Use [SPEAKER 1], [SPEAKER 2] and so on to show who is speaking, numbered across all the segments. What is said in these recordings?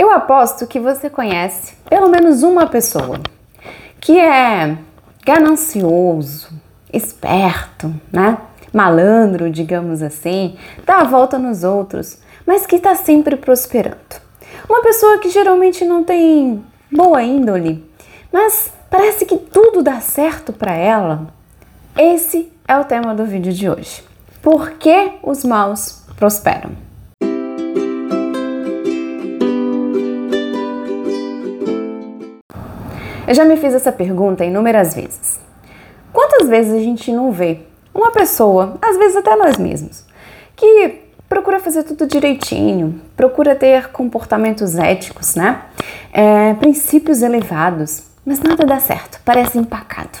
[SPEAKER 1] Eu aposto que você conhece pelo menos uma pessoa que é ganancioso, esperto, né? Malandro, digamos assim, dá a volta nos outros, mas que está sempre prosperando. Uma pessoa que geralmente não tem boa índole, mas parece que tudo dá certo para ela. Esse é o tema do vídeo de hoje. Por que os maus prosperam? Eu já me fiz essa pergunta inúmeras vezes. Quantas vezes a gente não vê uma pessoa, às vezes até nós mesmos, que procura fazer tudo direitinho, procura ter comportamentos éticos, né? É, princípios elevados, mas nada dá certo, parece empacado.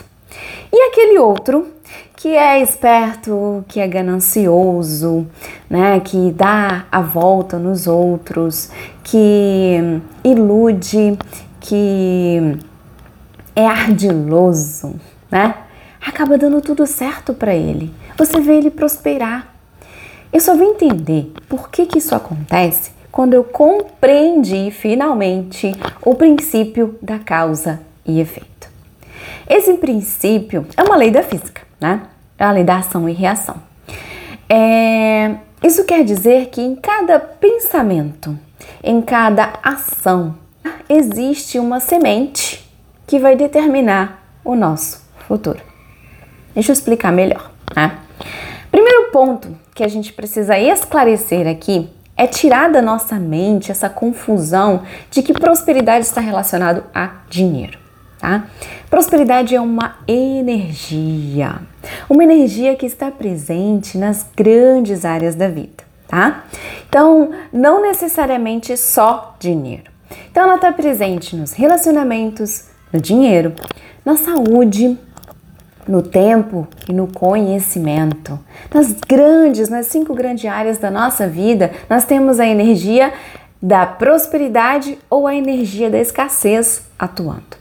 [SPEAKER 1] E aquele outro que é esperto, que é ganancioso, né, que dá a volta nos outros, que ilude, que é ardiloso, né? Acaba dando tudo certo para ele. Você vê ele prosperar. Eu só vou entender por que, que isso acontece quando eu compreendi finalmente o princípio da causa e efeito. Esse princípio é uma lei da física, né? É a lei da ação e reação. É, isso quer dizer que em cada pensamento, em cada ação, existe uma semente que vai determinar o nosso futuro. Deixa eu explicar melhor. Né? Primeiro ponto que a gente precisa esclarecer aqui é tirar da nossa mente essa confusão de que prosperidade está relacionado a dinheiro. Tá? Prosperidade é uma energia, uma energia que está presente nas grandes áreas da vida, tá? Então, não necessariamente só dinheiro. Então, ela está presente nos relacionamentos, no dinheiro, na saúde, no tempo e no conhecimento. Nas grandes, nas cinco grandes áreas da nossa vida, nós temos a energia da prosperidade ou a energia da escassez atuando.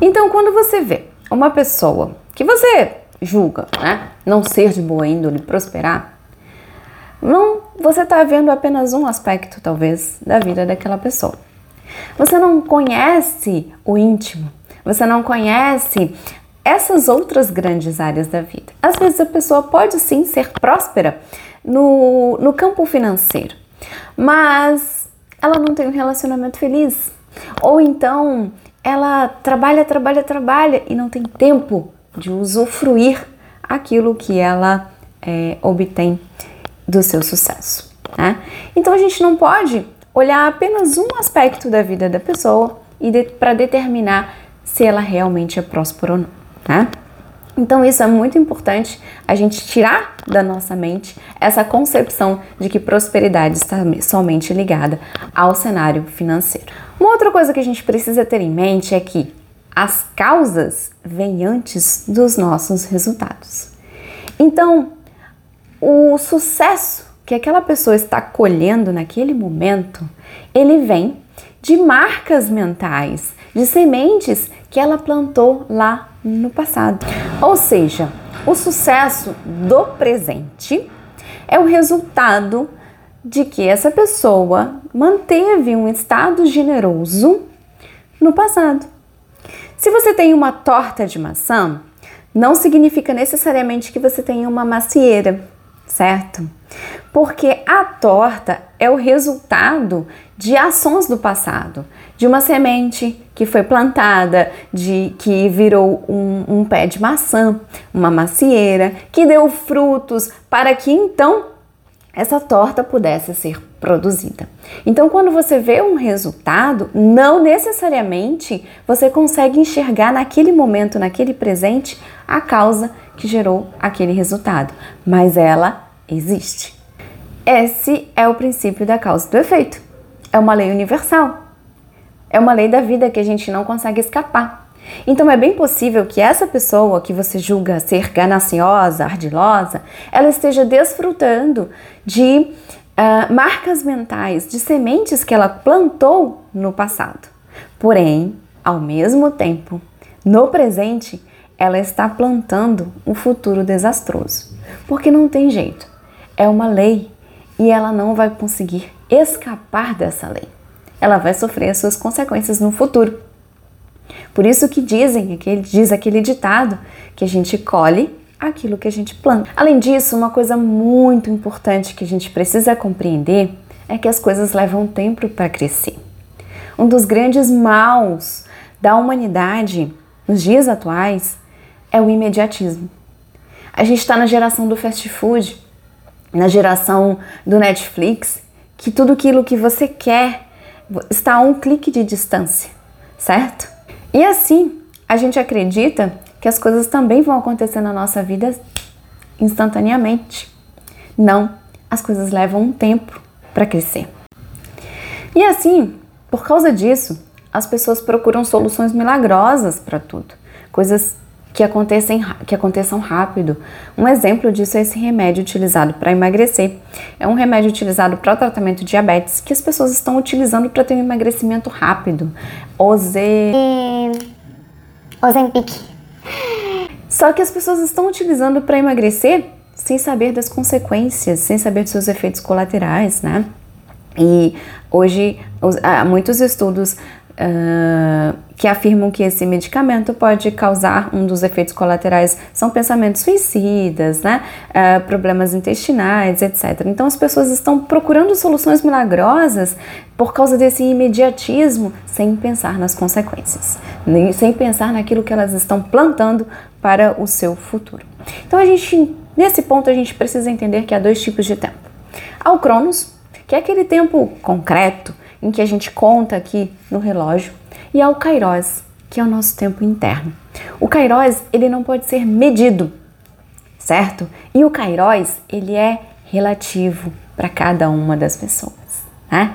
[SPEAKER 1] Então, quando você vê uma pessoa que você julga, né, não ser de boa índole, prosperar, não, você está vendo apenas um aspecto, talvez, da vida daquela pessoa. Você não conhece o íntimo, você não conhece essas outras grandes áreas da vida. Às vezes a pessoa pode sim ser próspera no, no campo financeiro, mas ela não tem um relacionamento feliz. Ou então ela trabalha, trabalha, trabalha e não tem tempo de usufruir aquilo que ela é, obtém do seu sucesso. Né? Então a gente não pode olhar apenas um aspecto da vida da pessoa e de, para determinar se ela realmente é próspera ou não, tá? Então isso é muito importante a gente tirar da nossa mente essa concepção de que prosperidade está somente ligada ao cenário financeiro. Uma outra coisa que a gente precisa ter em mente é que as causas vêm antes dos nossos resultados. Então, o sucesso que aquela pessoa está colhendo naquele momento, ele vem de marcas mentais, de sementes que ela plantou lá no passado. Ou seja, o sucesso do presente é o resultado de que essa pessoa manteve um estado generoso no passado. Se você tem uma torta de maçã, não significa necessariamente que você tenha uma macieira certo? Porque a torta é o resultado de ações do passado, de uma semente que foi plantada, de que virou um, um pé de maçã, uma macieira, que deu frutos para que então essa torta pudesse ser produzida. Então, quando você vê um resultado, não necessariamente você consegue enxergar naquele momento, naquele presente, a causa que gerou aquele resultado, mas ela existe. Esse é o princípio da causa e do efeito. É uma lei universal. É uma lei da vida que a gente não consegue escapar. Então é bem possível que essa pessoa que você julga ser gananciosa, ardilosa, ela esteja desfrutando de uh, marcas mentais, de sementes que ela plantou no passado. Porém, ao mesmo tempo, no presente, ela está plantando um futuro desastroso. Porque não tem jeito é uma lei e ela não vai conseguir escapar dessa lei. ela vai sofrer as suas consequências no futuro. Por isso que dizem, diz aquele ditado, que a gente colhe aquilo que a gente planta. Além disso, uma coisa muito importante que a gente precisa compreender é que as coisas levam tempo para crescer. Um dos grandes maus da humanidade nos dias atuais é o imediatismo. A gente está na geração do fast food, na geração do Netflix, que tudo aquilo que você quer está a um clique de distância, certo? E assim, a gente acredita que as coisas também vão acontecer na nossa vida instantaneamente. Não, as coisas levam um tempo para crescer. E assim, por causa disso, as pessoas procuram soluções milagrosas para tudo, coisas que, acontecem, que aconteçam rápido. Um exemplo disso é esse remédio utilizado para emagrecer. É um remédio utilizado para o tratamento de diabetes que as pessoas estão utilizando para ter um emagrecimento rápido. Oze...
[SPEAKER 2] Ozempic.
[SPEAKER 1] Só que as pessoas estão utilizando para emagrecer sem saber das consequências, sem saber dos seus efeitos colaterais, né? E hoje há muitos estudos Uh, que afirmam que esse medicamento pode causar um dos efeitos colaterais são pensamentos suicidas, né? Uh, problemas intestinais, etc. Então as pessoas estão procurando soluções milagrosas por causa desse imediatismo, sem pensar nas consequências, nem, sem pensar naquilo que elas estão plantando para o seu futuro. Então a gente, nesse ponto, a gente precisa entender que há dois tipos de tempo. Há o Cronos, que é aquele tempo concreto em que a gente conta aqui no relógio, e ao Kairos, que é o nosso tempo interno. O Kairos, ele não pode ser medido, certo? E o Kairos, ele é relativo para cada uma das pessoas, né?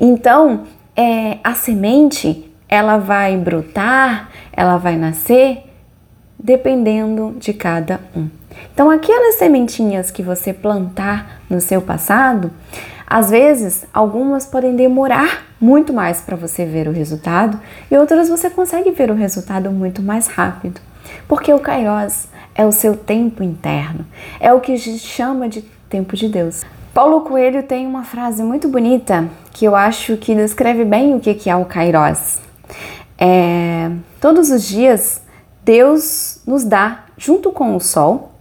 [SPEAKER 1] Então, é, a semente, ela vai brotar, ela vai nascer dependendo de cada um. Então, aquelas sementinhas que você plantar no seu passado, às vezes, algumas podem demorar muito mais para você ver o resultado e outras você consegue ver o resultado muito mais rápido. Porque o Kairos é o seu tempo interno, é o que a gente chama de tempo de Deus. Paulo Coelho tem uma frase muito bonita que eu acho que descreve bem o que é o Kairos. É, todos os dias, Deus nos dá, junto com o sol,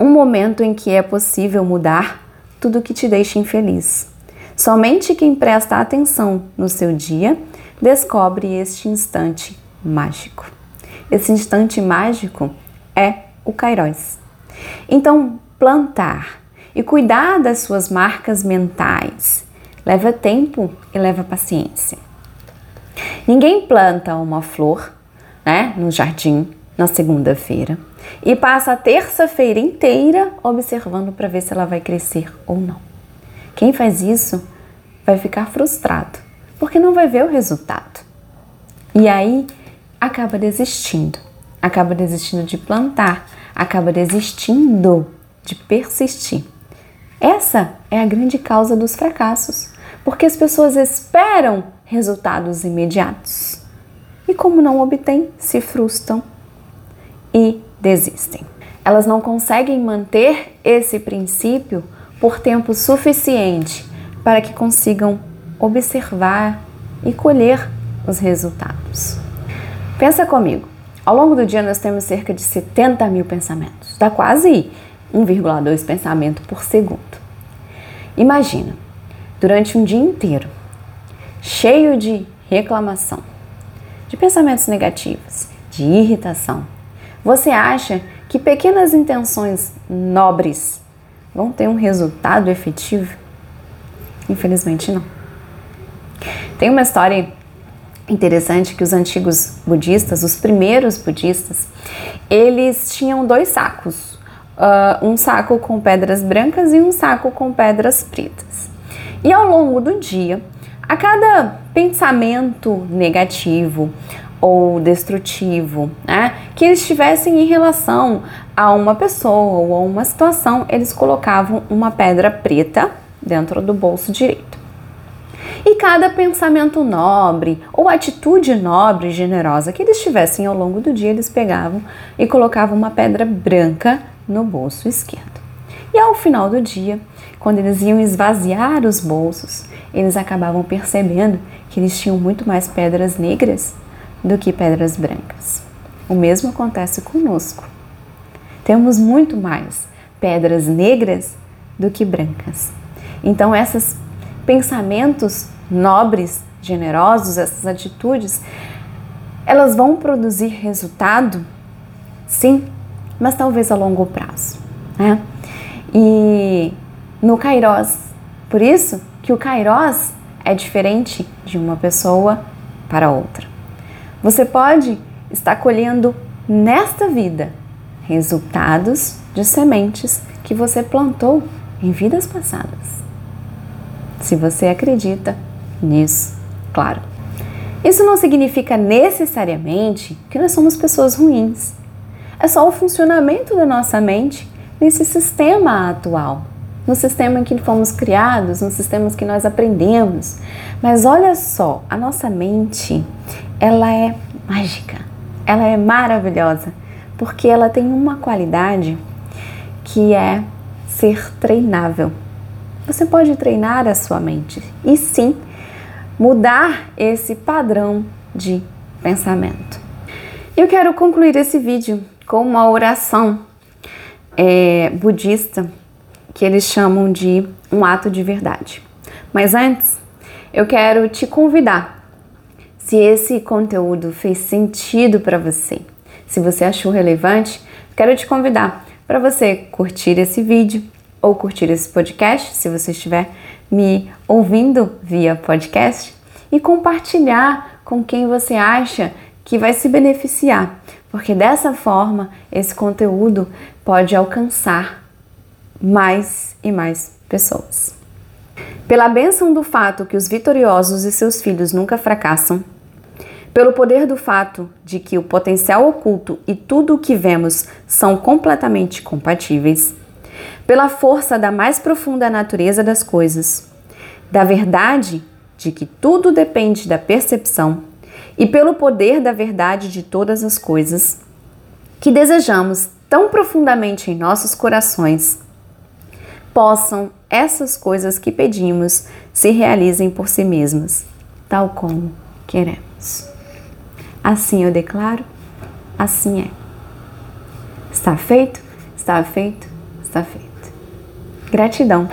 [SPEAKER 1] um momento em que é possível mudar tudo que te deixa infeliz. Somente quem presta atenção no seu dia descobre este instante mágico. Esse instante mágico é o Kairos. Então, plantar e cuidar das suas marcas mentais leva tempo e leva paciência. Ninguém planta uma flor né, no jardim na segunda-feira e passa a terça-feira inteira observando para ver se ela vai crescer ou não. Quem faz isso vai ficar frustrado, porque não vai ver o resultado. E aí acaba desistindo, acaba desistindo de plantar, acaba desistindo de persistir. Essa é a grande causa dos fracassos, porque as pessoas esperam resultados imediatos. E como não obtêm, se frustram desistem. Elas não conseguem manter esse princípio por tempo suficiente para que consigam observar e colher os resultados. Pensa comigo, ao longo do dia nós temos cerca de 70 mil pensamentos, dá quase 1,2 pensamento por segundo. Imagina, durante um dia inteiro, cheio de reclamação, de pensamentos negativos, de irritação, você acha que pequenas intenções nobres vão ter um resultado efetivo? Infelizmente não. Tem uma história interessante que os antigos budistas, os primeiros budistas, eles tinham dois sacos, uh, um saco com pedras brancas e um saco com pedras pretas. E ao longo do dia, a cada pensamento negativo, ou destrutivo, né? Que eles tivessem em relação a uma pessoa ou a uma situação, eles colocavam uma pedra preta dentro do bolso direito. E cada pensamento nobre ou atitude nobre e generosa que eles tivessem ao longo do dia, eles pegavam e colocavam uma pedra branca no bolso esquerdo. E ao final do dia, quando eles iam esvaziar os bolsos, eles acabavam percebendo que eles tinham muito mais pedras negras do que pedras brancas. O mesmo acontece conosco. Temos muito mais pedras negras do que brancas. Então, esses pensamentos nobres, generosos, essas atitudes, elas vão produzir resultado, sim, mas talvez a longo prazo. Né? E no Kairos, por isso que o Kairos é diferente de uma pessoa para outra. Você pode estar colhendo nesta vida resultados de sementes que você plantou em vidas passadas. Se você acredita nisso, claro. Isso não significa necessariamente que nós somos pessoas ruins. É só o funcionamento da nossa mente nesse sistema atual, no sistema em que fomos criados, no sistema que nós aprendemos. Mas olha só, a nossa mente, ela é mágica, ela é maravilhosa, porque ela tem uma qualidade que é ser treinável. Você pode treinar a sua mente e sim mudar esse padrão de pensamento. Eu quero concluir esse vídeo com uma oração é, budista que eles chamam de um ato de verdade. Mas antes, eu quero te convidar. Se esse conteúdo fez sentido para você, se você achou relevante, quero te convidar para você curtir esse vídeo ou curtir esse podcast, se você estiver me ouvindo via podcast, e compartilhar com quem você acha que vai se beneficiar, porque dessa forma esse conteúdo pode alcançar mais e mais pessoas. Pela bênção do fato que os vitoriosos e seus filhos nunca fracassam, pelo poder do fato de que o potencial oculto e tudo o que vemos são completamente compatíveis, pela força da mais profunda natureza das coisas, da verdade de que tudo depende da percepção e pelo poder da verdade de todas as coisas, que desejamos tão profundamente em nossos corações, possam essas coisas que pedimos se realizem por si mesmas, tal como queremos. Assim eu declaro, assim é. Está feito, está feito, está feito. Gratidão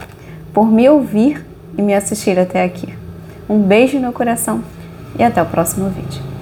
[SPEAKER 1] por me ouvir e me assistir até aqui. Um beijo no coração e até o próximo vídeo.